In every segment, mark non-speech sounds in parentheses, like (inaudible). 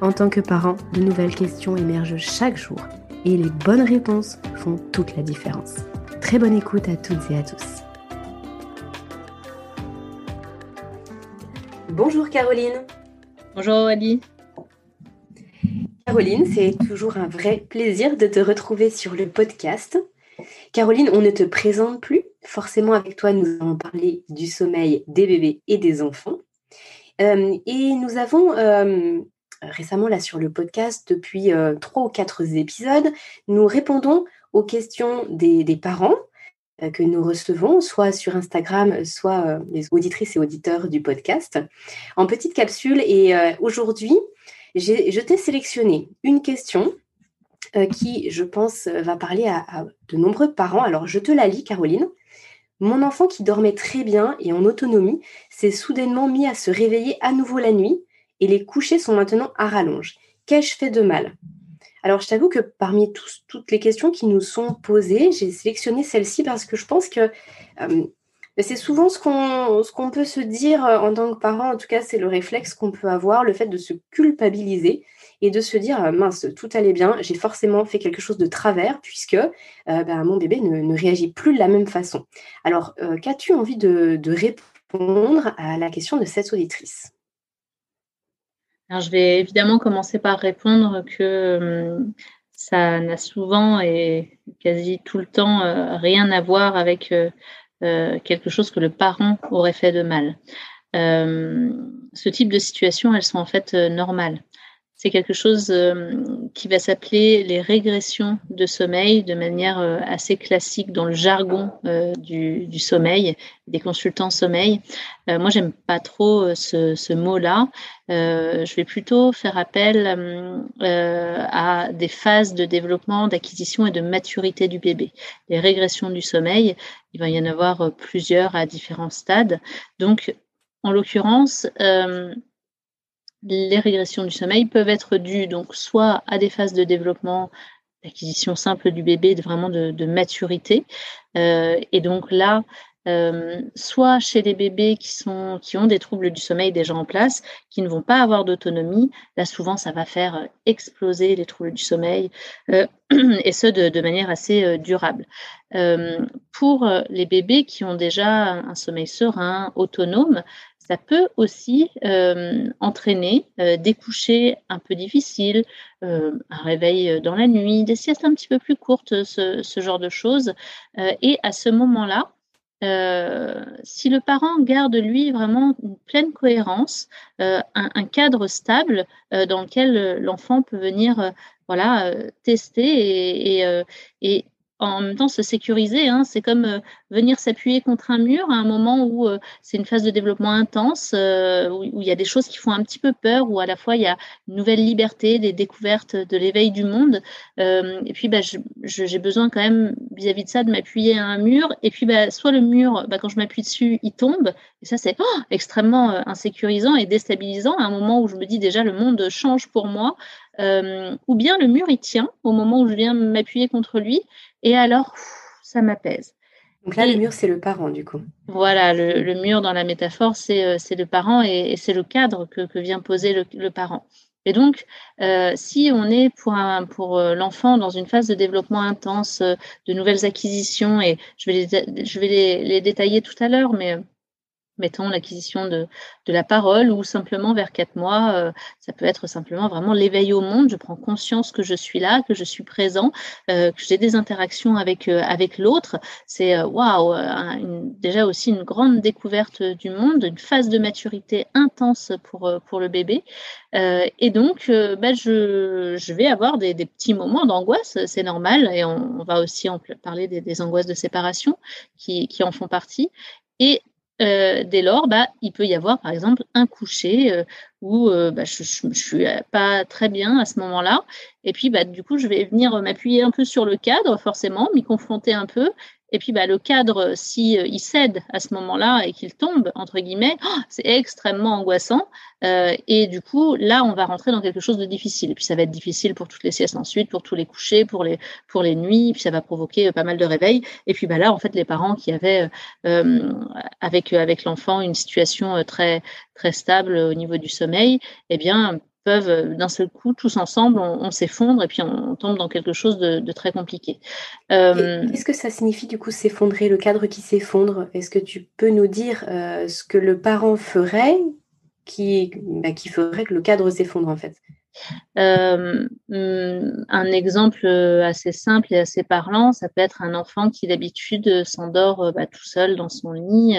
en tant que parent, de nouvelles questions émergent chaque jour et les bonnes réponses font toute la différence. Très bonne écoute à toutes et à tous. Bonjour Caroline. Bonjour Ali. Caroline, c'est toujours un vrai plaisir de te retrouver sur le podcast. Caroline, on ne te présente plus. Forcément, avec toi, nous allons parler du sommeil des bébés et des enfants. Euh, et nous avons euh, récemment là sur le podcast depuis euh, trois ou quatre épisodes, nous répondons aux questions des, parents euh, que nous recevons, soit sur Instagram, soit euh, les auditrices et auditeurs du podcast, en petite capsule. Et aujourd'hui, je t'ai sélectionné une question qui, je pense, va parler à, de nombreux parents. Alors, je te la lis, Caroline. Mon enfant qui dormait très bien et en autonomie s'est soudainement mis à se réveiller à nouveau la nuit et les couchers sont maintenant à rallonge. Qu'ai-je fait de mal? Alors, je t'avoue que parmi toutes les questions qui nous sont posées, j'ai sélectionné celle-ci parce que je pense que euh, c'est souvent ce qu'on, ce qu'on peut se dire euh, en tant que parent, en tout cas, c'est le réflexe qu'on peut avoir, le fait de se culpabiliser et de se dire euh, mince, tout allait bien, j'ai forcément fait quelque chose de travers puisque ben, mon bébé ne, réagit plus de la même façon. Alors, qu'as-tu envie de répondre à la question de cette auditrice? Alors, je vais évidemment commencer par répondre que hum, ça n'a souvent et quasi tout le temps euh, rien à voir avec euh, euh, quelque chose que le parent aurait fait de mal. ce type de situations, elles sont en fait normales c'est quelque chose euh, qui va s'appeler les régressions de sommeil de manière euh, assez classique dans le jargon euh, du, sommeil, des consultants sommeil. moi, j'aime pas trop ce, mot-là. je vais plutôt faire appel à des phases de développement, d'acquisition et de maturité du bébé. Les régressions du sommeil, il va y en avoir plusieurs à différents stades. Donc, en l'occurrence, les régressions du sommeil peuvent être dues donc soit à des phases de développement, d'acquisition simple du bébé, vraiment de, maturité. Euh, et donc là, euh, soit chez les bébés qui, sont, ont des troubles du sommeil déjà en place, qui ne vont pas avoir d'autonomie, là souvent ça va faire exploser les troubles du sommeil, euh, (clears throat) et ce de, manière assez durable. pour les bébés qui ont déjà un sommeil serein, autonome, ça peut aussi euh, entraîner euh, des couchers un peu difficiles, euh, un réveil dans la nuit, des siestes un petit peu plus courtes, ce, genre de choses. et à ce moment-là, si le parent garde lui vraiment une pleine cohérence, un, cadre stable dans lequel l'enfant peut venir voilà, tester et, et en même temps se sécuriser. Hein. C'est comme euh, venir s'appuyer contre un mur à un moment où euh, c'est une phase de développement intense, euh, où, il y a des choses qui font un petit peu peur, où à la fois il y a une nouvelle liberté, des découvertes, de l'éveil du monde. et puis bah, j'ai besoin quand même vis-à-vis de ça de m'appuyer à un mur. Et puis bah, soit le mur, bah, quand je m'appuie dessus, il tombe. Et ça c'est oh, extrêmement insécurisant et déstabilisant à un moment où je me dis déjà le monde change pour moi. ou bien le mur il tient au moment où je viens m'appuyer contre lui et alors, ça m'apaise. Donc là, le mur, c'est le parent, du coup. Voilà, le, mur dans la métaphore, c'est euh, le parent et, c'est le cadre que, vient poser le, parent. Et donc, euh, si on est pour, pour euh, l'enfant dans une phase de développement intense, de nouvelles acquisitions, et je vais les, je vais les, détailler tout à l'heure, mais mettons l'acquisition de, de, la parole ou simplement vers quatre mois, euh, ça peut être simplement vraiment l'éveil au monde. Je prends conscience que je suis là, que je suis présent, euh, que j'ai des interactions avec euh, avec l'autre. C'est waouh, déjà aussi une grande découverte du monde, une phase de maturité intense pour pour le bébé. et donc, bah, je, je vais avoir des, des petits moments d'angoisse, c'est normal, et on, on, va aussi en parler des, des angoisses de séparation qui, qui en font partie. Et euh, dès lors, bah, il peut y avoir par exemple un coucher euh, où euh, bah, je ne suis pas très bien à ce moment-là. Et puis, bah, du coup, je vais venir m'appuyer un peu sur le cadre, forcément, m'y confronter un peu. Et puis, bah, le cadre, euh, il cède à ce moment-là et qu'il tombe, entre guillemets, (gasps) oh, c'est extrêmement angoissant. Euh, et du coup, là, on va rentrer dans quelque chose de difficile. Et puis, ça va être difficile pour toutes les siestes ensuite, pour tous les couchers, pour les, pour les nuits. Puis, ça va provoquer euh, pas mal de réveils. Et puis, bah, là, en fait, les parents qui avaient euh, avec, avec l'enfant une situation très, très stable au niveau du sommeil, eh bien, euh, d'un seul coup, tous ensemble, on, s'effondre et puis on, tombe dans quelque chose de, très compliqué. Euh, qu'est-ce que ça signifie du coup s'effondrer, le cadre qui s'effondre? Est-ce que tu peux nous dire euh, ce que le parent ferait bah, qui ferait que le cadre s'effondre en fait? Euh, hmm, un exemple euh, assez simple et assez parlant, ça peut être un enfant qui d'habitude s'endort euh, bah, tout seul dans son lit.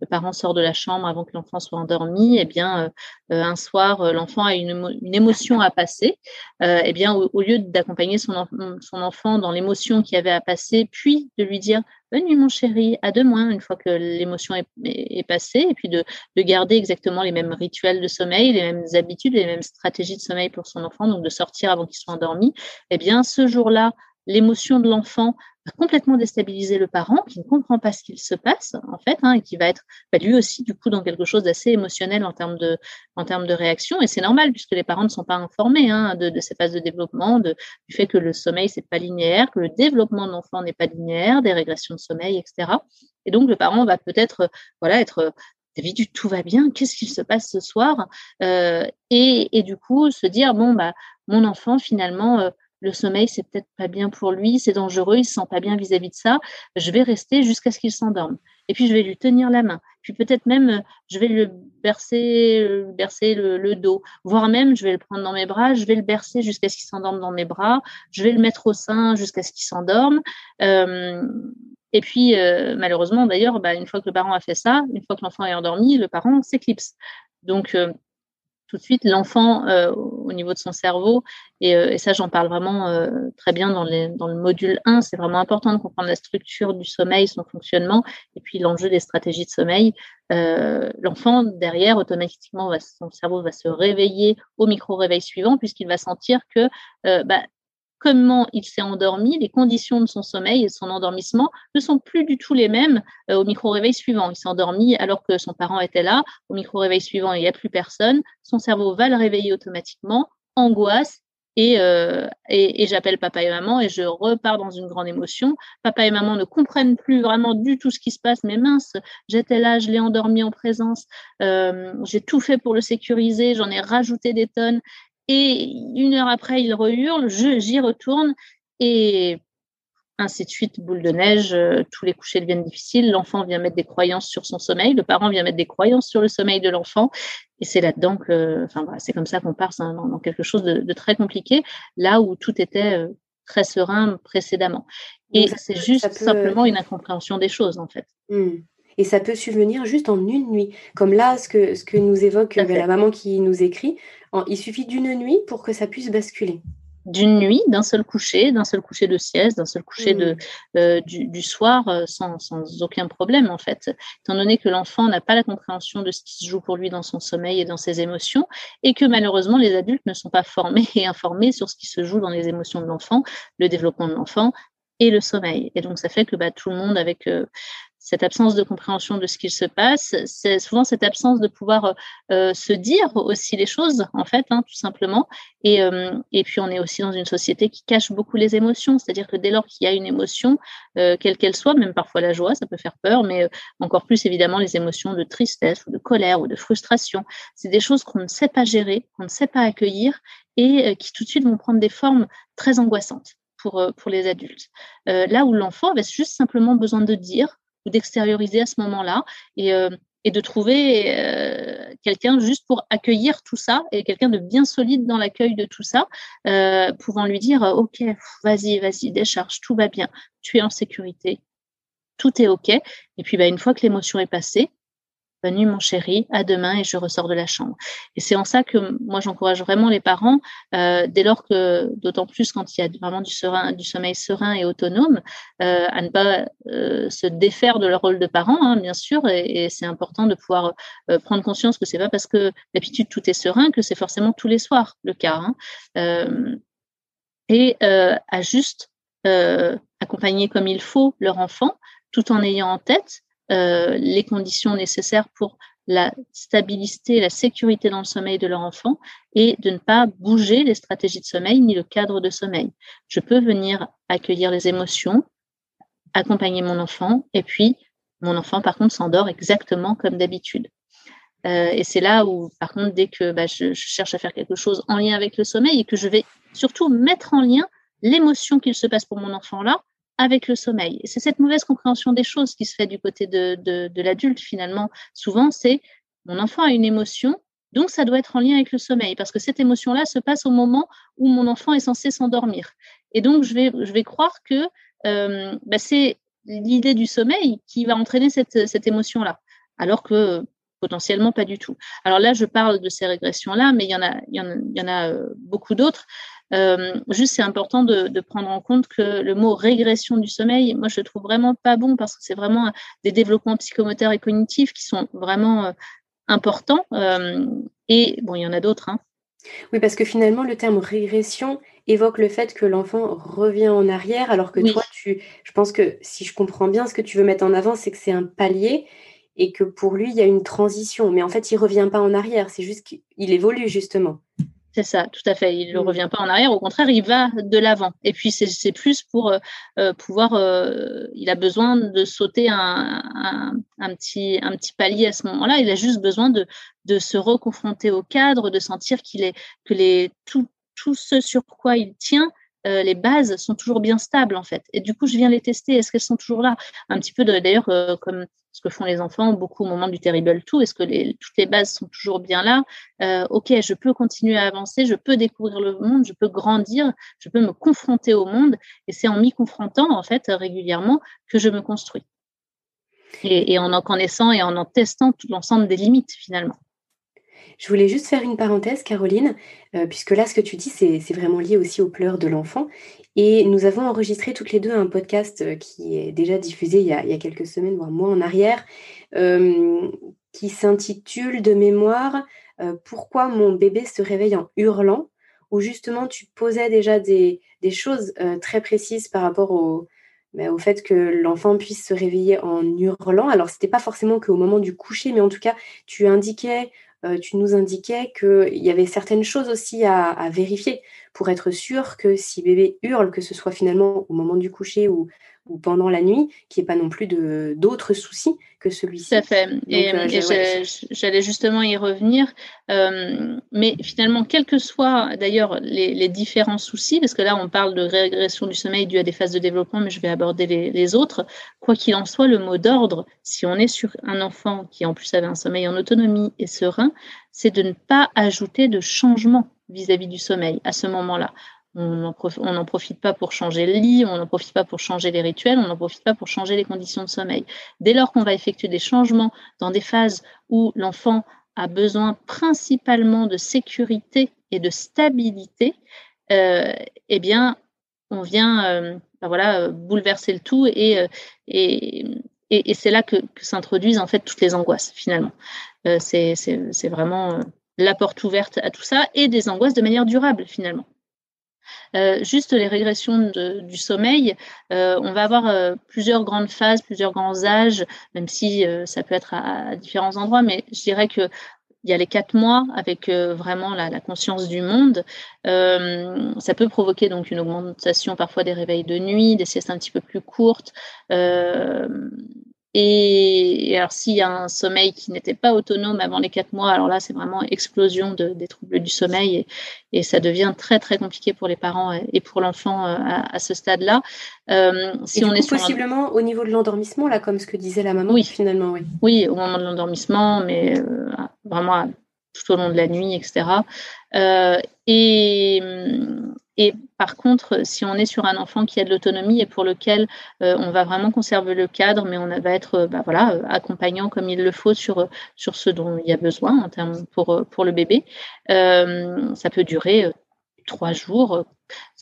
Le parent sort de la chambre avant que l'enfant soit endormi. Et eh bien, un soir, l'enfant a une, émotion à passer. eh bien, au, lieu d'accompagner son, son enfant dans l'émotion qu'il avait à passer, puis de lui dire Bonne nuit, mon chéri, à demain, une fois que l'émotion est, passée, et puis de, de, garder exactement les mêmes rituels de sommeil, les mêmes habitudes, les mêmes stratégies de sommeil pour son enfant, donc de sortir avant qu'il soit endormi. Eh bien, ce jour-là, l'émotion de l'enfant va complètement déstabiliser le parent qui ne comprend pas ce qu'il se passe en fait hein, et qui va être bah, lui aussi du coup dans quelque chose d'assez émotionnel en termes de en termes de réaction et c'est normal puisque les parents ne sont pas informés hein, de, ces phases de développement du fait que le sommeil c'est pas linéaire que le développement de l'enfant n'est pas linéaire des régressions de sommeil etc et donc le parent va peut-être voilà être D'habitude, tout va bien. Qu'est-ce qu'il se passe ce soir? Euh, et, et, du coup, se dire bon bah mon enfant finalement euh, le sommeil, c'est peut-être pas bien pour lui, c'est dangereux, il se sent pas bien vis-à-vis de ça. Je vais rester jusqu'à ce qu'il s'endorme. Et puis je vais lui tenir la main. Puis peut-être même je vais le bercer, bercer le, dos, voire même je vais le prendre dans mes bras, je vais le bercer jusqu'à ce qu'il s'endorme dans mes bras, je vais le mettre au sein jusqu'à ce qu'il s'endorme. Euh, et puis euh, malheureusement d'ailleurs, bah, une fois que le parent a fait ça, une fois que l'enfant est endormi, le parent s'éclipse. Donc euh, tout de suite l'enfant euh, au niveau de son cerveau. Et, euh, ça, j'en parle vraiment euh, très bien dans, le module 1. C'est vraiment important de comprendre la structure du sommeil, son fonctionnement, et puis l'enjeu des stratégies de sommeil. l'enfant, derrière, automatiquement, son cerveau va se réveiller au micro-réveil suivant, puisqu'il va sentir que bah, comment il s'est endormi, les conditions de son sommeil et de son endormissement ne sont plus du tout les mêmes euh, au micro-réveil suivant. Il s'est endormi alors que son parent était là. Au micro-réveil suivant, il n'y a plus personne. Son cerveau va le réveiller automatiquement, angoisse, et, euh, et j'appelle papa et maman et je repars dans une grande émotion. Papa et maman ne comprennent plus vraiment du tout ce qui se passe, mais mince, j'étais là, je l'ai endormi en présence, euh, j'ai tout fait pour le sécuriser, j'en ai rajouté des tonnes et une heure après, il rehurle, j'y retourne et ainsi de suite, boule de neige, euh, tous les couchers deviennent difficiles, l'enfant vient mettre des croyances sur son sommeil, le parent vient mettre des croyances sur le sommeil de l'enfant, et c'est là-dedans que, enfin voilà, c'est comme ça qu'on part dans, quelque chose de, très compliqué, là où tout était euh, très serein précédemment. Et c'est juste simplement une incompréhension des choses, en fait. Mmh. Et ça peut subvenir juste en une nuit. Comme là, ce que, ce que nous évoque euh, la maman qui nous écrit, il suffit d'une nuit pour que ça puisse basculer. D'une nuit, d'un seul coucher, d'un seul coucher de sieste, d'un seul coucher de, mmh. euh, du, soir, euh, sans, sans, aucun problème en fait. Étant donné que l'enfant n'a pas la compréhension de ce qui se joue pour lui dans son sommeil et dans ses émotions, et que malheureusement les adultes ne sont pas formés (laughs) et informés sur ce qui se joue dans les émotions de l'enfant, le développement de l'enfant, et le sommeil. Et donc, ça fait que bah, tout le monde, avec cette absence de compréhension de ce qu'il se passe, c'est souvent cette absence de pouvoir euh, se dire aussi les choses, en fait, hein, tout simplement. Et, euh, et puis, on est aussi dans une société qui cache beaucoup les émotions, c'est-à-dire que dès lors qu'il y a une émotion, euh, quelle qu'elle soit, même parfois la joie, ça peut faire peur, mais encore plus évidemment les émotions de tristesse ou de colère ou de frustration, c'est des choses qu'on ne sait pas gérer, qu'on ne sait pas accueillir et qui tout de suite vont prendre des formes très angoissantes. Pour, pour les adultes. là où l'enfant avait juste simplement besoin de dire, ou d'extérioriser à ce moment-là. Et, euh, et de trouver euh, quelqu'un juste pour accueillir tout ça et quelqu'un de bien solide dans l'accueil de tout ça, euh, pouvant lui dire ok, vas-y, vas-y, décharge, tout va bien, tu es en sécurité, tout est ok. Et puis bah, une fois que l'émotion est passée, bonne nuit mon chéri, à demain et je ressors de la chambre. Et c'est en ça que moi j'encourage vraiment les parents, euh, dès lors que, d'autant plus quand il y a vraiment du, sommeil serein et autonome, euh, à ne pas euh, se défaire de leur rôle de parent, hein, bien sûr, et, c'est important de pouvoir prendre conscience que c'est pas parce que d'habitude tout est serein que c'est forcément tous les soirs le cas. Hein. et à juste accompagner comme il faut leur enfant, tout en ayant en tête euh, les conditions nécessaires pour la stabilité la sécurité dans le sommeil de leur enfant et de ne pas bouger les stratégies de sommeil ni le cadre de sommeil. Je peux venir accueillir les émotions, accompagner mon enfant et puis mon enfant par contre s'endort exactement comme d'habitude. Euh, et c'est là où, par contre, dès que bah, je, cherche à faire quelque chose en lien avec le sommeil et que je vais surtout mettre en lien l'émotion qu'il se passe pour mon enfant là avec le sommeil. C'est cette mauvaise compréhension des choses qui se fait du côté de, de, l'adulte finalement. Souvent, c'est mon enfant a une émotion, donc ça doit être en lien avec le sommeil, parce que cette émotion-là se passe au moment où mon enfant est censé s'endormir. Et donc, je vais, je vais croire que euh, bah, c'est l'idée du sommeil qui va entraîner cette, cette émotion-là, alors que potentiellement pas du tout. Alors là, je parle de ces régressions-là, mais il y en a, il y en a, il y en a euh, beaucoup d'autres. Euh, juste, c'est important de, prendre en compte que le mot régression du sommeil, moi, je le trouve vraiment pas bon parce que c'est vraiment des développements psychomoteurs et cognitifs qui sont vraiment euh, importants. Euh, et bon, il y en a d'autres. Hein. Oui, parce que finalement, le terme régression évoque le fait que l'enfant revient en arrière, alors que toi, tu, je pense que si je comprends bien, ce que tu veux mettre en avant, c'est que c'est un palier et que pour lui, il y a une transition. Mais en fait, il revient pas en arrière, c'est juste qu'il évolue justement. C'est ça, tout à fait. Il ne mmh. revient pas en arrière, au contraire, il va de l'avant. Et puis, c'est plus pour euh, euh, pouvoir. Euh, il a besoin de sauter un, un, petit, un petit palier à ce moment-là. Il a juste besoin de, de se reconfronter au cadre, de sentir qu'il est que les tout, tout ce sur quoi il tient euh, les bases sont toujours bien stables en fait. Et du coup, je viens les tester. Est-ce qu'elles sont toujours là? Un petit peu d'ailleurs euh, comme ce que font les enfants beaucoup au moment du terrible tout. Est-ce que toutes les bases sont toujours bien là? Euh, Ok, je peux continuer à avancer, je peux découvrir le monde, je peux grandir, je peux me confronter au monde. Et c'est en m'y confrontant en fait régulièrement que je me construis. Et, et en en connaissant et en en testant tout l'ensemble des limites finalement. Je voulais juste faire une parenthèse, Caroline, euh, puisque là, ce que tu dis, c'est vraiment lié aussi aux pleurs de l'enfant. Et nous avons enregistré toutes les deux un podcast euh, qui est déjà diffusé il y a, quelques semaines, voire mois en arrière, euh, qui s'intitule de mémoire Pourquoi mon bébé se réveille en hurlant où justement tu posais déjà des, choses très précises par rapport au, ben, au fait que l'enfant puisse se réveiller en hurlant. Alors, ce n'était pas forcément qu'au moment du coucher, mais en tout cas, tu indiquais euh, tu nous indiquais qu'il y avait certaines choses aussi à, vérifier pour être sûr que si bébé hurle, que ce soit finalement au moment du coucher ou, ou pendant la nuit, qu'il n'y ait pas non plus d'autres soucis que celui-ci. Tout à fait. et, euh, j'allais justement y revenir. Euh, mais finalement, quels que soient d'ailleurs les, différents soucis, parce que là, on parle de régression du sommeil due à des phases de développement, mais je vais aborder les, les autres. Quoi qu'il en soit, le mot d'ordre, si on est sur un enfant qui en plus avait un sommeil en autonomie et serein, c'est de ne pas ajouter de changement vis-à-vis du sommeil à ce moment-là. On n'en profite pas pour changer le lit, on n'en profite pas pour changer les rituels, on n'en profite pas pour changer les conditions de sommeil. Dès lors qu'on va effectuer des changements dans des phases où l'enfant a besoin principalement de sécurité et de stabilité, euh, eh bien, on vient euh, ben voilà, bouleverser le tout euh, et, c'est là que, s'introduisent en fait toutes les angoisses finalement. c'est vraiment la porte ouverte à tout ça et des angoisses de manière durable finalement. Euh, juste les régressions du sommeil, euh, on va avoir euh, plusieurs grandes phases, plusieurs grands âges, même si ça peut être à, différents endroits, mais je dirais que il y a les quatre mois avec vraiment la, conscience du monde. ça peut provoquer donc une augmentation parfois des réveils de nuit, des siestes un petit peu plus courtes. Et, alors, s'il y a un sommeil qui n'était pas autonome avant les quatre mois, alors là, c'est vraiment explosion de, des troubles du sommeil et, ça devient très, très compliqué pour les parents et pour l'enfant euh, à, ce stade-là. Euh, si on est possiblement au niveau de l'endormissement, là, comme ce que disait la maman, oui. finalement, oui. Oui, au moment de l'endormissement, mais euh, vraiment tout au long de la nuit, etc. Euh, et, et par contre, si on est sur un enfant qui a de l'autonomie et pour lequel euh, on va vraiment conserver le cadre, mais on va être bah, voilà, accompagnant comme il le faut sur, ce dont il y a besoin en termes pour, le bébé, euh, ça peut durer trois jours,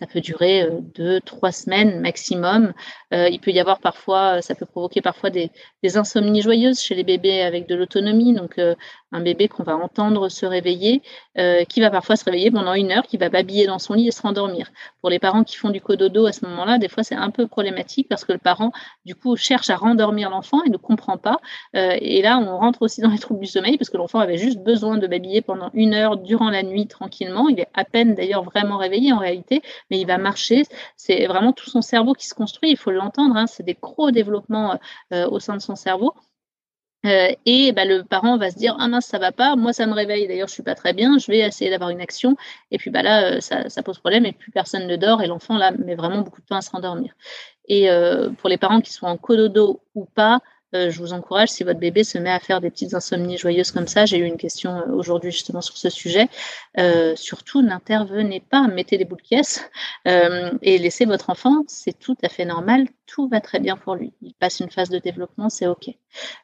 ça peut durer euh, deux, trois semaines maximum. Euh, il peut y avoir parfois, ça peut provoquer parfois des, insomnies joyeuses chez les bébés avec de l'autonomie. Donc, euh, un bébé qu'on va entendre se réveiller, qui va parfois se réveiller pendant une heure, qui va babiller dans son lit et se rendormir. Pour les parents qui font du cododo à ce moment-là, des fois, c'est un peu problématique parce que le parent, du coup, cherche à rendormir l'enfant et ne comprend pas. et là, on rentre aussi dans les troubles du sommeil parce que l'enfant avait juste besoin de babiller pendant une heure durant la nuit tranquillement. Il est à peine d'ailleurs vraiment réveillé en réalité, mais il va marcher. C'est vraiment tout son cerveau qui se construit. Il faut l'entendre. Hein. c'est des gros développements euh, au sein de son cerveau. Euh, et bah, le parent va se dire ah mince ça va pas moi ça me réveille d'ailleurs je suis pas très bien je vais essayer d'avoir une action et puis bah là euh, ça, pose problème et plus personne ne dort et l'enfant là met vraiment beaucoup de temps à se et pour les parents qui sont en cododo ou pas je vous encourage, si votre bébé se met à faire des petites insomnies joyeuses comme ça, j'ai eu une question aujourd'hui justement sur ce sujet, euh, surtout n'intervenez pas, mettez des boules de caisse euh, et laissez votre enfant, c'est tout à fait normal, tout va très bien pour lui. Il passe une phase de développement, c'est OK.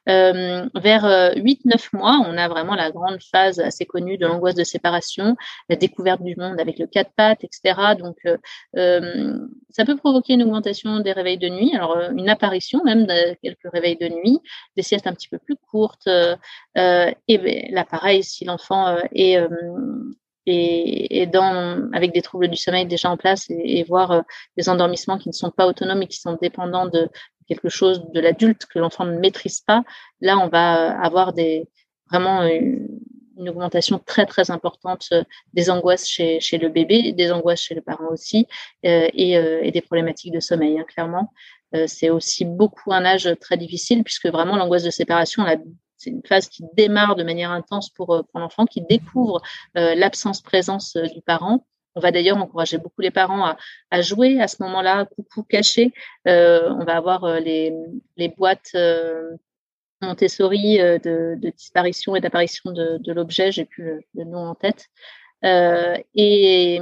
Euh, vers 8-9 mois, on a vraiment la grande phase assez connue de l'angoisse de séparation, la découverte du monde avec le quatre pattes, etc. Donc, ça peut provoquer une augmentation des réveils de nuit, alors une apparition même de quelques réveils de nuit, des siestes un petit peu plus courtes. et ben, là, pareil, si l'enfant est avec des troubles du sommeil déjà en place et, voir euh, des endormissements qui ne sont pas autonomes et qui sont dépendants de quelque chose de l'adulte que l'enfant ne maîtrise pas, là on va euh, avoir vraiment une, augmentation très très importante euh, des angoisses chez, le bébé, des angoisses chez le parent aussi et, et, des problématiques de sommeil hein, clairement. c'est aussi beaucoup un âge très difficile puisque vraiment l'angoisse de séparation, c'est une phase qui démarre de manière intense pour, euh, l'enfant, qui découvre euh, l'absence-présence euh, du parent. On va d'ailleurs encourager beaucoup les parents à, jouer à ce moment-là, coucou caché. on va avoir les, les boîtes Montessori de, de, disparition et d'apparition de, l'objet, j'ai plus le, nom en tête. et,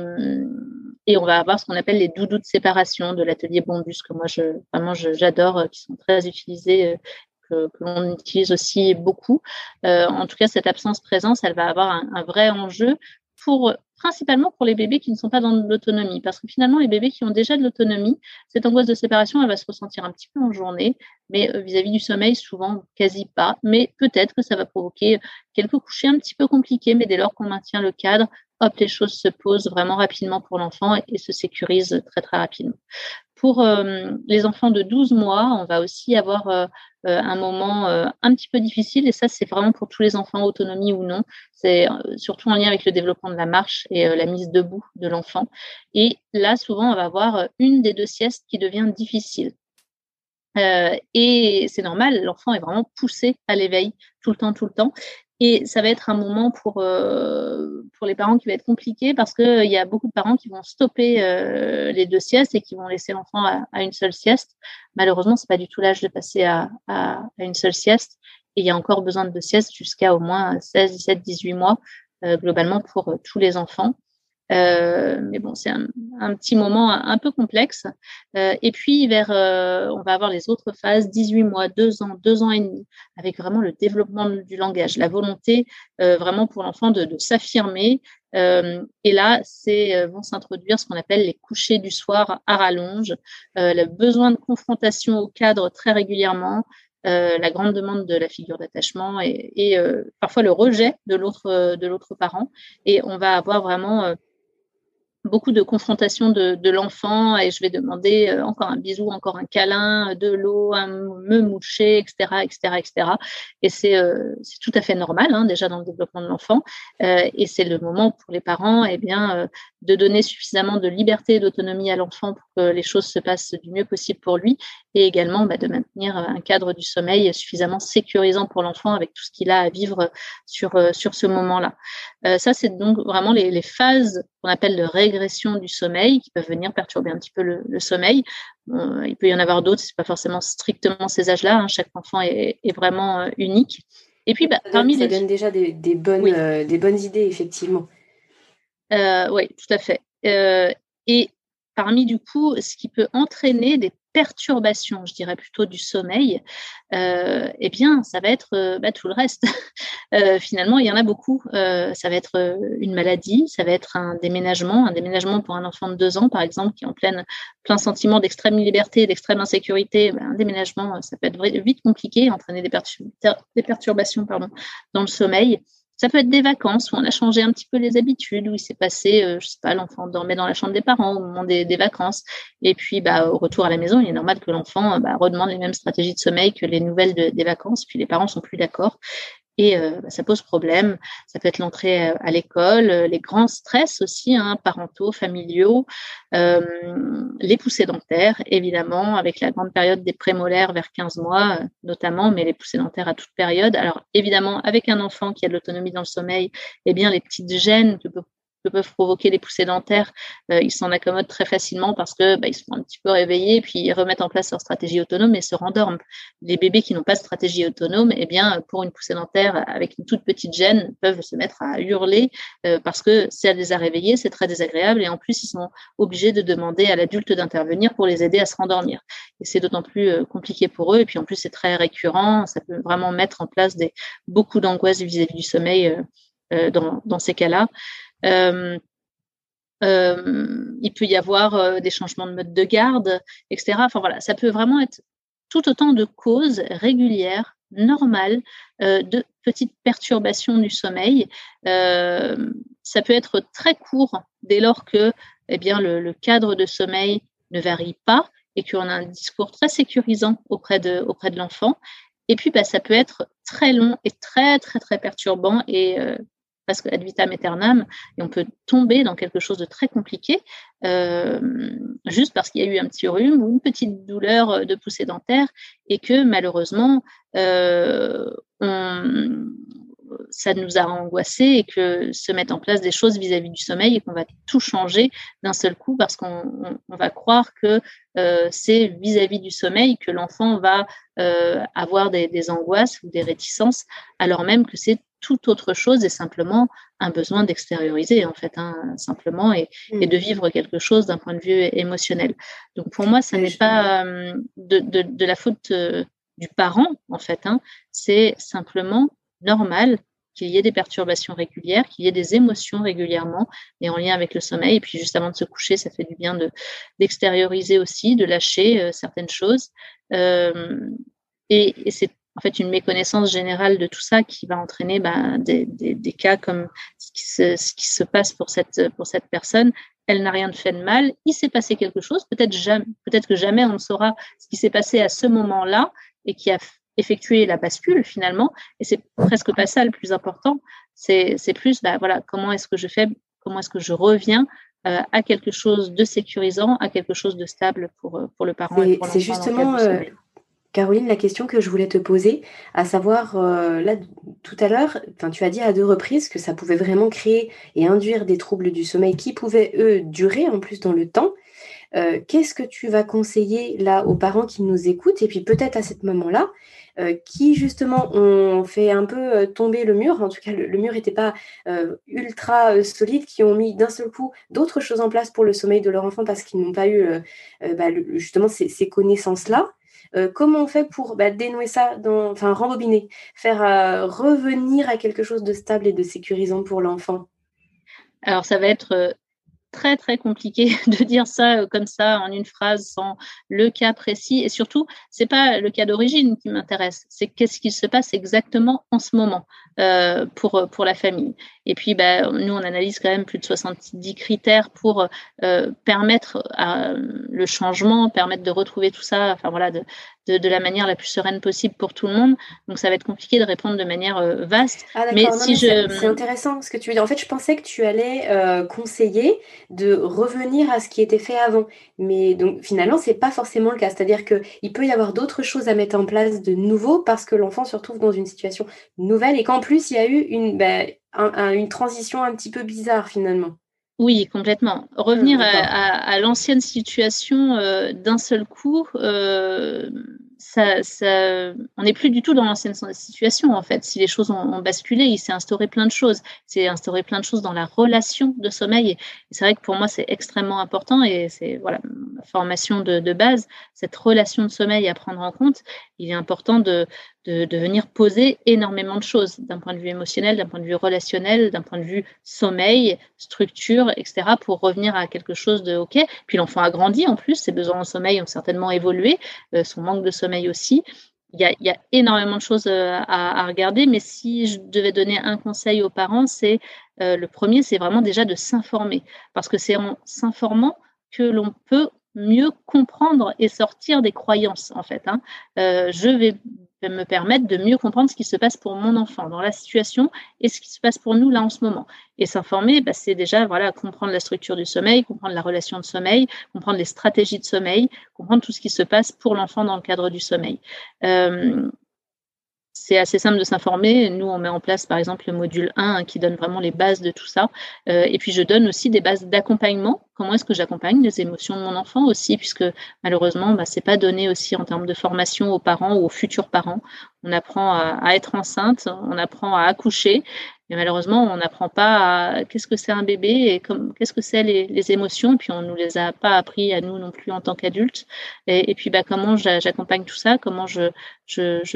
et on va avoir ce qu'on appelle les doudous de séparation de l'atelier Bondus, que moi je, vraiment j'adore, qui sont très utilisés que, l'on utilise aussi beaucoup. Euh, en tout cas, cette absence-présence, elle va avoir un, vrai enjeu pour principalement pour les bébés qui ne sont pas dans l'autonomie. Parce que finalement, les bébés qui ont déjà de l'autonomie, cette angoisse de séparation, elle va se ressentir un petit peu en journée, mais euh, vis-à-vis du sommeil, souvent quasi pas. Mais peut-être que ça va provoquer quelques couchers un petit peu compliqués, mais dès lors qu'on maintient le cadre, hop, les choses se posent vraiment rapidement pour l'enfant et, se sécurisent très, très rapidement. Pour euh, les enfants de 12 mois, on va aussi avoir euh, euh, un moment un petit peu difficile, et ça, c'est vraiment pour tous les enfants, autonomie ou non. C'est surtout en lien avec le développement de la marche et la mise debout de l'enfant. Et là, souvent, on va avoir une des deux siestes qui devient difficile. et c'est normal, l'enfant est vraiment poussé à l'éveil tout le temps, tout le temps. Et ça va être un moment pour, euh, pour les parents qui va être compliqué parce qu'il euh, y a beaucoup de parents qui vont stopper euh, les deux siestes et qui vont laisser l'enfant à, une seule sieste. Malheureusement, c'est pas du tout l'âge de passer à, à, une seule sieste. Et il y a encore besoin de deux siestes jusqu'à au moins 16, 17, 18 mois globalement pour tous les enfants. Euh, mais bon, c'est un, petit moment un, peu complexe. Euh, et puis, vers, euh, on va avoir les autres phases, 18 mois, 2 ans, 2 ans et demi, avec vraiment le développement du langage, la volonté euh, vraiment pour l'enfant de, de s'affirmer. et là, c'est vont s'introduire ce qu'on appelle les couchers du soir à rallonge, le besoin de confrontation au cadre très régulièrement, euh, la grande demande de la figure d'attachement et, et euh, parfois le rejet de l'autre de l'autre parent et on va avoir vraiment beaucoup de confrontation de, l'enfant et je vais demander euh, encore un bisou, encore un câlin, de l'eau, un me moucher, etc., etc., etc. Et c'est euh, tout à fait normal hein, déjà dans le développement de l'enfant euh, et c'est le moment pour les parents eh bien euh, de donner suffisamment de liberté et d'autonomie à l'enfant pour que les choses se passent du mieux possible pour lui et également bah, de maintenir un cadre du sommeil suffisamment sécurisant pour l'enfant avec tout ce qu'il a à vivre sur sur ce moment-là. ça c'est donc vraiment les, les phases qu'on appelle de régression du sommeil qui peuvent venir perturber un petit peu le, sommeil. il peut y en avoir d'autres, c'est pas forcément strictement ces âges-là. Hein. chaque enfant est, vraiment euh, unique. Et puis, bah, parmi ça donne déjà des, bonnes, euh, des bonnes idées, effectivement. Euh, oui, tout à fait. et parmi, du coup, ce qui peut entraîner des perturbation, je dirais plutôt du sommeil, euh, eh bien, ça va être euh, bah, tout le reste. (laughs) Euh, finalement, il y en a beaucoup. ça va être une maladie, ça va être un déménagement, un déménagement pour un enfant de deux ans, par exemple, qui est en pleine, plein sentiment d'extrême liberté, d'extrême insécurité. Bah, un déménagement, ça peut être vite compliqué, entraîner des, perturbations dans le sommeil. Ça peut être des vacances où on a changé un petit peu les habitudes, où il s'est passé, euh, je sais pas, l'enfant dormait dans la chambre des parents au moment des, vacances. Et puis, bah, au retour à la maison, il est normal que l'enfant bah, redemande les mêmes stratégies de sommeil que les nouvelles des vacances. Puis les parents sont plus d'accord et euh, bah, ça pose problème. Ça peut être l'entrée euh, à l'école, euh, les grands stress aussi, hein, parentaux, familiaux, les poussées dentaires, évidemment, avec la grande période des prémolaires vers 15 mois notamment, mais les poussées dentaires à toute période. Alors évidemment, avec un enfant qui a de l'autonomie dans le sommeil, eh bien les petites peut peuvent provoquer les poussées dentaires, euh, ils s'en accommodent très facilement parce que bah, ils sont un petit peu réveillés, puis ils remettent en place leur stratégie autonome et se rendorment. Les bébés qui n'ont pas de stratégie autonome, eh bien, pour une poussée dentaire avec une toute petite gêne, peuvent se mettre à hurler euh, parce que si elle les a réveillés, c'est très désagréable et en plus ils sont obligés de demander à l'adulte d'intervenir pour les aider à se rendormir. Et c'est d'autant plus euh, compliqué pour eux et puis en plus c'est très récurrent, ça peut vraiment mettre en place beaucoup d'angoisse vis-à-vis du sommeil dans ces cas-là. Euh, euh, il peut y avoir euh, des changements de mode de garde, etc. Enfin voilà, ça peut vraiment être tout autant de causes régulières, normales, de petites perturbations du sommeil. ça peut être très court dès lors que eh bien, le, cadre de sommeil ne varie pas et qu'on a un discours très sécurisant auprès de, auprès de l'enfant. Et puis, bah, ça peut être très long et très, très, très perturbant et presque ad vitam aeternam, et on peut tomber dans quelque chose de très compliqué euh, juste parce qu'il y a eu un petit rhume ou une petite douleur de poussée dentaire et que malheureusement euh, ça nous a angoissé et que se mettent en place des choses vis-à-vis du sommeil et qu'on va tout changer d'un seul coup parce qu'on va croire que euh, c'est vis-à-vis du sommeil que l'enfant va avoir des, angoisses ou des réticences alors même que c'est tout autre chose et simplement un besoin d'extérioriser en fait, hein, simplement et, mm. et, de vivre quelque chose d'un point de vue émotionnel. Donc pour moi, ce n'est pas euh, de, de, de, la faute euh, du parent en fait, hein, c'est simplement normal qu'il y ait des perturbations régulières, qu'il y ait des émotions régulièrement et en lien avec le sommeil. Et puis juste avant de se coucher, ça fait du bien de d'extérioriser aussi, de lâcher euh, certaines choses. Euh, et, et c'est en fait une méconnaissance générale de tout ça qui va entraîner bah, des, des, des, cas comme ce qui, se, ce qui, se, passe pour cette, pour cette personne. Elle n'a rien fait de mal, il s'est passé quelque chose, peut-être jamais, peut-être que jamais on ne saura ce qui s'est passé à ce moment-là et qui a effectué la bascule finalement. Et c'est presque pas ça le plus important. C'est, c'est plus, bah, voilà, comment est-ce que je fais, comment est-ce que je reviens euh, à quelque chose de sécurisant, à quelque chose de stable pour, pour le parent. Et, c'est justement Caroline, la question que je voulais te poser, à savoir, euh, là, tout à l'heure, tu as dit à deux reprises que ça pouvait vraiment créer et induire des troubles du sommeil qui pouvaient, eux, durer en plus dans le temps. Euh, qu'est-ce que tu vas conseiller là aux parents qui nous écoutent et puis peut-être à ce moment-là, euh, qui justement ont fait un peu tomber le mur, en tout cas le, mur n'était pas ultra solide, qui ont mis d'un seul coup d'autres choses en place pour le sommeil de leur enfant parce qu'ils n'ont pas eu bah, justement ces connaissances-là. Euh, comment on fait pour bah, dénouer ça, enfin rembobiner, faire euh, revenir à quelque chose de stable et de sécurisant pour l'enfant? Alors ça va être euh, très très compliqué (laughs) de dire ça euh, comme ça en une phrase sans le cas précis. Et surtout, c'est pas le cas d'origine qui m'intéresse, c'est qu'est-ce qui se passe exactement en ce moment euh, pour pour la famille. Et puis, bah, nous, on analyse quand même plus de 70 critères pour euh, permettre le changement, permettre de retrouver tout ça, enfin voilà, de, de, de, la manière la plus sereine possible pour tout le monde. Donc, ça va être compliqué de répondre de manière euh, vaste. Ah, mais si je... C'est intéressant ce que tu veux dire. En fait, je pensais que tu allais euh, conseiller de revenir à ce qui était fait avant. Mais donc, finalement, c'est pas forcément le cas. C'est-à-dire qu'il peut y avoir d'autres choses à mettre en place de nouveau parce que l'enfant se retrouve dans une situation nouvelle et qu'en plus, il y a eu une, bah, une transition un petit peu bizarre finalement. Oui, complètement. Revenir à, à, l'ancienne situation euh, d'un seul coup, euh, ça, ça, on n'est plus du tout dans l'ancienne situation en fait. Si les choses ont, basculé, il s'est instauré plein de choses. Il s'est instauré plein de choses dans la relation de sommeil. Et, c'est vrai que pour moi, c'est extrêmement important et c'est voilà ma formation de, de, base, cette relation de sommeil à prendre en compte. Il est important de, de, venir poser énormément de choses d'un point de vue émotionnel, d'un point de vue relationnel, d'un point de vue sommeil, structure, etc. pour revenir à quelque chose de OK. Puis l'enfant a grandi en plus, ses besoins en sommeil ont certainement évolué, euh, son manque de sommeil aussi. Il y, a, il y a, énormément de choses euh, à, regarder, mais si je devais donner un conseil aux parents, c'est euh, le premier, c'est vraiment déjà de s'informer, parce que c'est en s'informant que l'on peut mieux comprendre et sortir des croyances en fait. Hein. Je vais me permettre de mieux comprendre ce qui se passe pour mon enfant dans la situation et ce qui se passe pour nous là en ce moment. Et s'informer, bah, c'est déjà voilà comprendre la structure du sommeil, comprendre la relation de sommeil, comprendre les stratégies de sommeil, comprendre tout ce qui se passe pour l'enfant dans le cadre du sommeil. Euh, c'est assez simple de s'informer. Nous, on met en place, par exemple, le module 1 qui donne vraiment les bases de tout ça. Euh, et puis, je donne aussi des bases d'accompagnement. Comment est-ce que j'accompagne les émotions de mon enfant aussi, puisque malheureusement, bah, c'est pas donné aussi en termes de formation aux parents ou aux futurs parents. On apprend à, être enceinte, on apprend à accoucher, mais malheureusement, on n'apprend pas à qu'est-ce que c'est un bébé et qu'est-ce que c'est les, émotions. Et puis, on nous les a pas appris à nous non plus en tant qu'adultes. Et, puis, bah, comment j'accompagne tout ça? Comment je,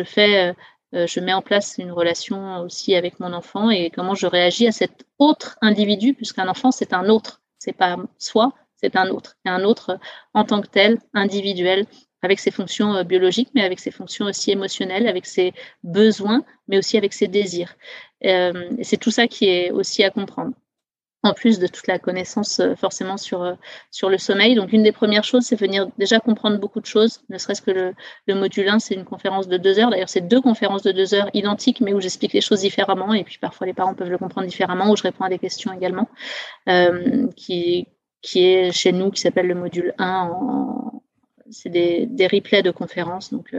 fais euh, je mets en place une relation aussi avec mon enfant et comment je réagis à cet autre individu, puisqu'un enfant, c'est un autre. C'est pas soi, c'est un autre. Et un autre en tant que tel, individuel, avec ses fonctions euh, biologiques, mais avec ses fonctions aussi émotionnelles, avec ses besoins, mais aussi avec ses désirs. Euh, c'est tout ça qui est aussi à comprendre en plus de toute la connaissance euh, forcément sur, euh, sur le sommeil. Donc une des premières choses, c'est venir déjà comprendre beaucoup de choses, ne serait-ce que le, le, module 1, c'est une conférence de deux heures. D'ailleurs, c'est deux conférences de deux heures identiques, mais où j'explique les choses différemment, et puis parfois les parents peuvent le comprendre différemment, où je réponds à des questions également, euh, qui, qui est chez nous, qui s'appelle le module 1 en, c'est des, des, replays de conférences donc,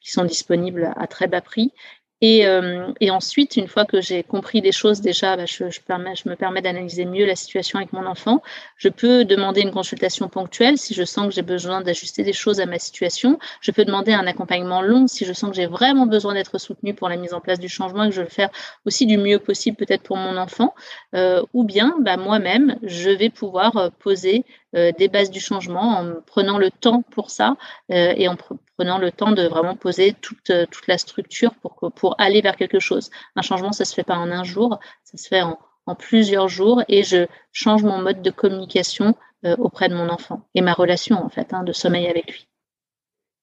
qui sont disponibles à très bas prix. Et, euh, et, ensuite, une fois que j'ai compris des choses déjà, bah, je, je, permets, je, me permets d'analyser mieux la situation avec mon enfant. Je peux demander une consultation ponctuelle si je sens que j'ai besoin d'ajuster des choses à ma situation. Je peux demander un accompagnement long si je sens que j'ai vraiment besoin d'être soutenue pour la mise en place du changement et que je veux le faire aussi du mieux possible peut-être pour mon enfant. Euh, ou bien, bah, moi-même, je vais pouvoir euh, poser euh, des bases du changement en prenant le temps pour ça euh, et en prenant le temps de vraiment poser toute, euh, toute la structure pour, pour aller vers quelque chose. Un changement, ça se fait pas en un jour, ça se fait en, plusieurs jours et je change mon mode de communication euh, auprès de mon enfant et ma relation en fait hein, de sommeil avec lui.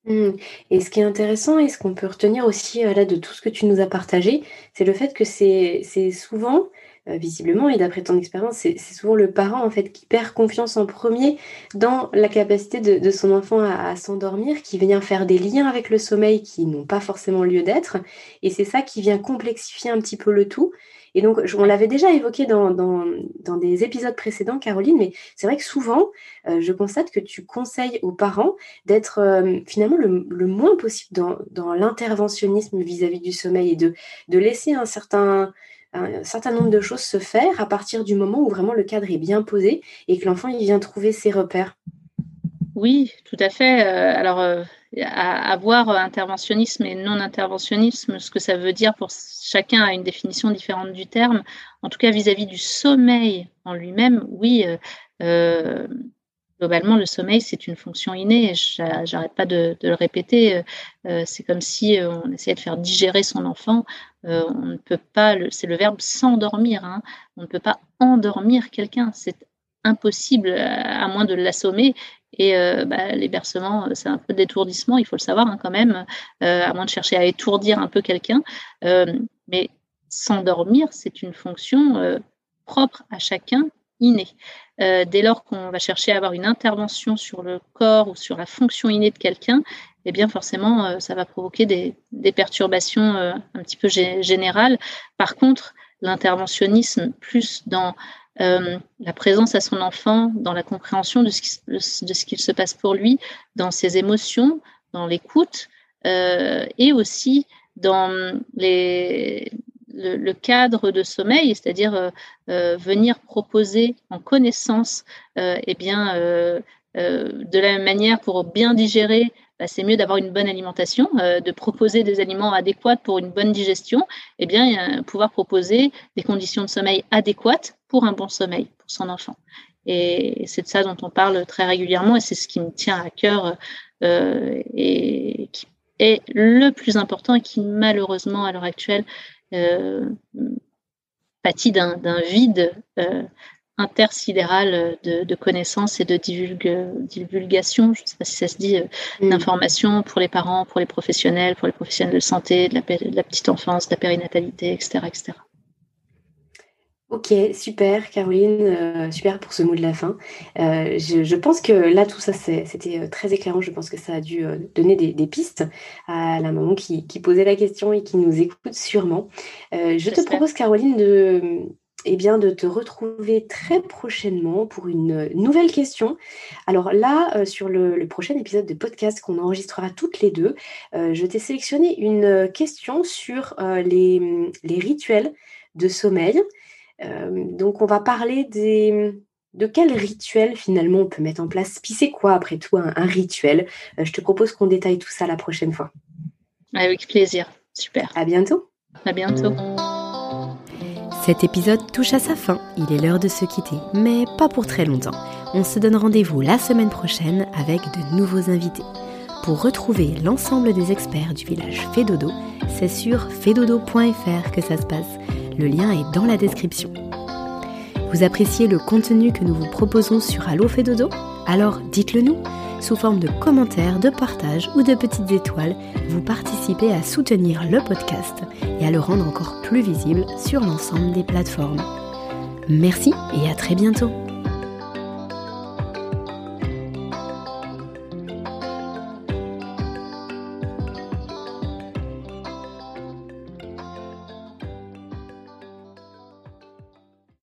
Mmh. Et ce qui est intéressant et ce qu'on peut retenir aussi là de tout ce que tu nous as partagé, c'est le fait que c'est souvent euh, visiblement, et d'après ton expérience, c'est souvent le parent en fait qui perd confiance en premier dans la capacité de, son enfant à, s'endormir, qui vient faire des liens avec le sommeil qui n'ont pas forcément lieu d'être, et c'est ça qui vient complexifier un petit peu le tout. Et donc, on l'avait déjà évoqué dans, dans, dans, des épisodes précédents, Caroline, mais c'est vrai que souvent, euh, je constate que tu conseilles aux parents d'être euh, finalement le, le, moins possible dans, dans l'interventionnisme vis-à-vis du sommeil et de, de laisser un certain, un certain nombre de choses se faire à partir du moment où vraiment le cadre est bien posé et que l'enfant il vient trouver ses repères. Oui, tout à fait. Euh, alors, euh, à, à, voir interventionnisme et non-interventionnisme, ce que ça veut dire pour chacun a une définition différente du terme. En tout cas, vis-à-vis -vis du sommeil en lui-même, oui, euh, euh globalement, le sommeil, c'est une fonction innée. J'arrête pas de, le répéter. Euh, c'est comme si euh, on essayait de faire digérer son enfant. Euh, on ne peut pas, c'est le verbe s'endormir. Hein. On ne peut pas endormir quelqu'un. C'est impossible à, moins de l'assommer. Et bah, l'hébercement, c'est un peu de l'étourdissement, il faut le savoir hein, quand même, à moins de chercher à étourdir un peu quelqu'un. mais s'endormir, c'est une fonction propre à chacun, innée. dès lors qu'on va chercher à avoir une intervention sur le corps ou sur la fonction innée de quelqu'un, eh bien forcément, ça va provoquer des, perturbations un petit peu générales. Par contre, l'interventionnisme plus dans euh, la présence à son enfant, dans la compréhension de ce, qu'il se passe pour lui, dans ses émotions, dans l'écoute, euh, et aussi dans les, le, cadre de sommeil, c'est-à-dire euh, venir proposer en connaissance, eh bien, de la même manière pour bien digérer bah, c'est mieux d'avoir une bonne alimentation, euh, de proposer des aliments adéquats pour une bonne digestion, et eh bien pouvoir proposer des conditions de sommeil adéquates pour un bon sommeil pour son enfant. Et c'est de ça dont on parle très régulièrement et c'est ce qui me tient à cœur euh, et qui est le plus important et qui malheureusement à l'heure actuelle euh, pâtit d'un vide intersidérale de, connaissances et de divulgation, je ne sais pas si ça se dit, euh, mm. d'informations pour les parents, pour les professionnels, pour les professionnels de santé, de la, petite enfance, de la périnatalité, etc. etc. Ok, super Caroline, euh, super pour ce mot de la fin. Euh, je, pense que là, tout ça, c'était très éclairant. Je pense que ça a dû donner des, pistes à la maman qui, qui, posait la question et qui nous écoute sûrement. je te propose, Caroline, de, eh bien, de te retrouver très prochainement pour une nouvelle question. Alors là, euh, sur le, prochain épisode de podcast qu'on enregistrera toutes les deux, euh, je t'ai sélectionné une question sur euh, les, rituels de sommeil. Donc, on va parler des, de quel rituel finalement on peut mettre en place. Puis c'est quoi après tout un, un rituel? Je te propose qu'on détaille tout ça la prochaine fois. Avec plaisir. Super. À bientôt. À bientôt. Cet épisode touche à sa fin, il est l'heure de se quitter, mais pas pour très longtemps. On se donne rendez-vous la semaine prochaine avec de nouveaux invités. Pour retrouver l'ensemble des experts du village Fedodo, c'est sur fedodo.fr que ça se passe. Le lien est dans la description. Vous appréciez le contenu que nous vous proposons sur Allo Fedodo Alors dites-le nous sous forme de commentaires, de partages ou de petites étoiles, vous participez à soutenir le podcast et à le rendre encore plus visible sur l'ensemble des plateformes. Merci et à très bientôt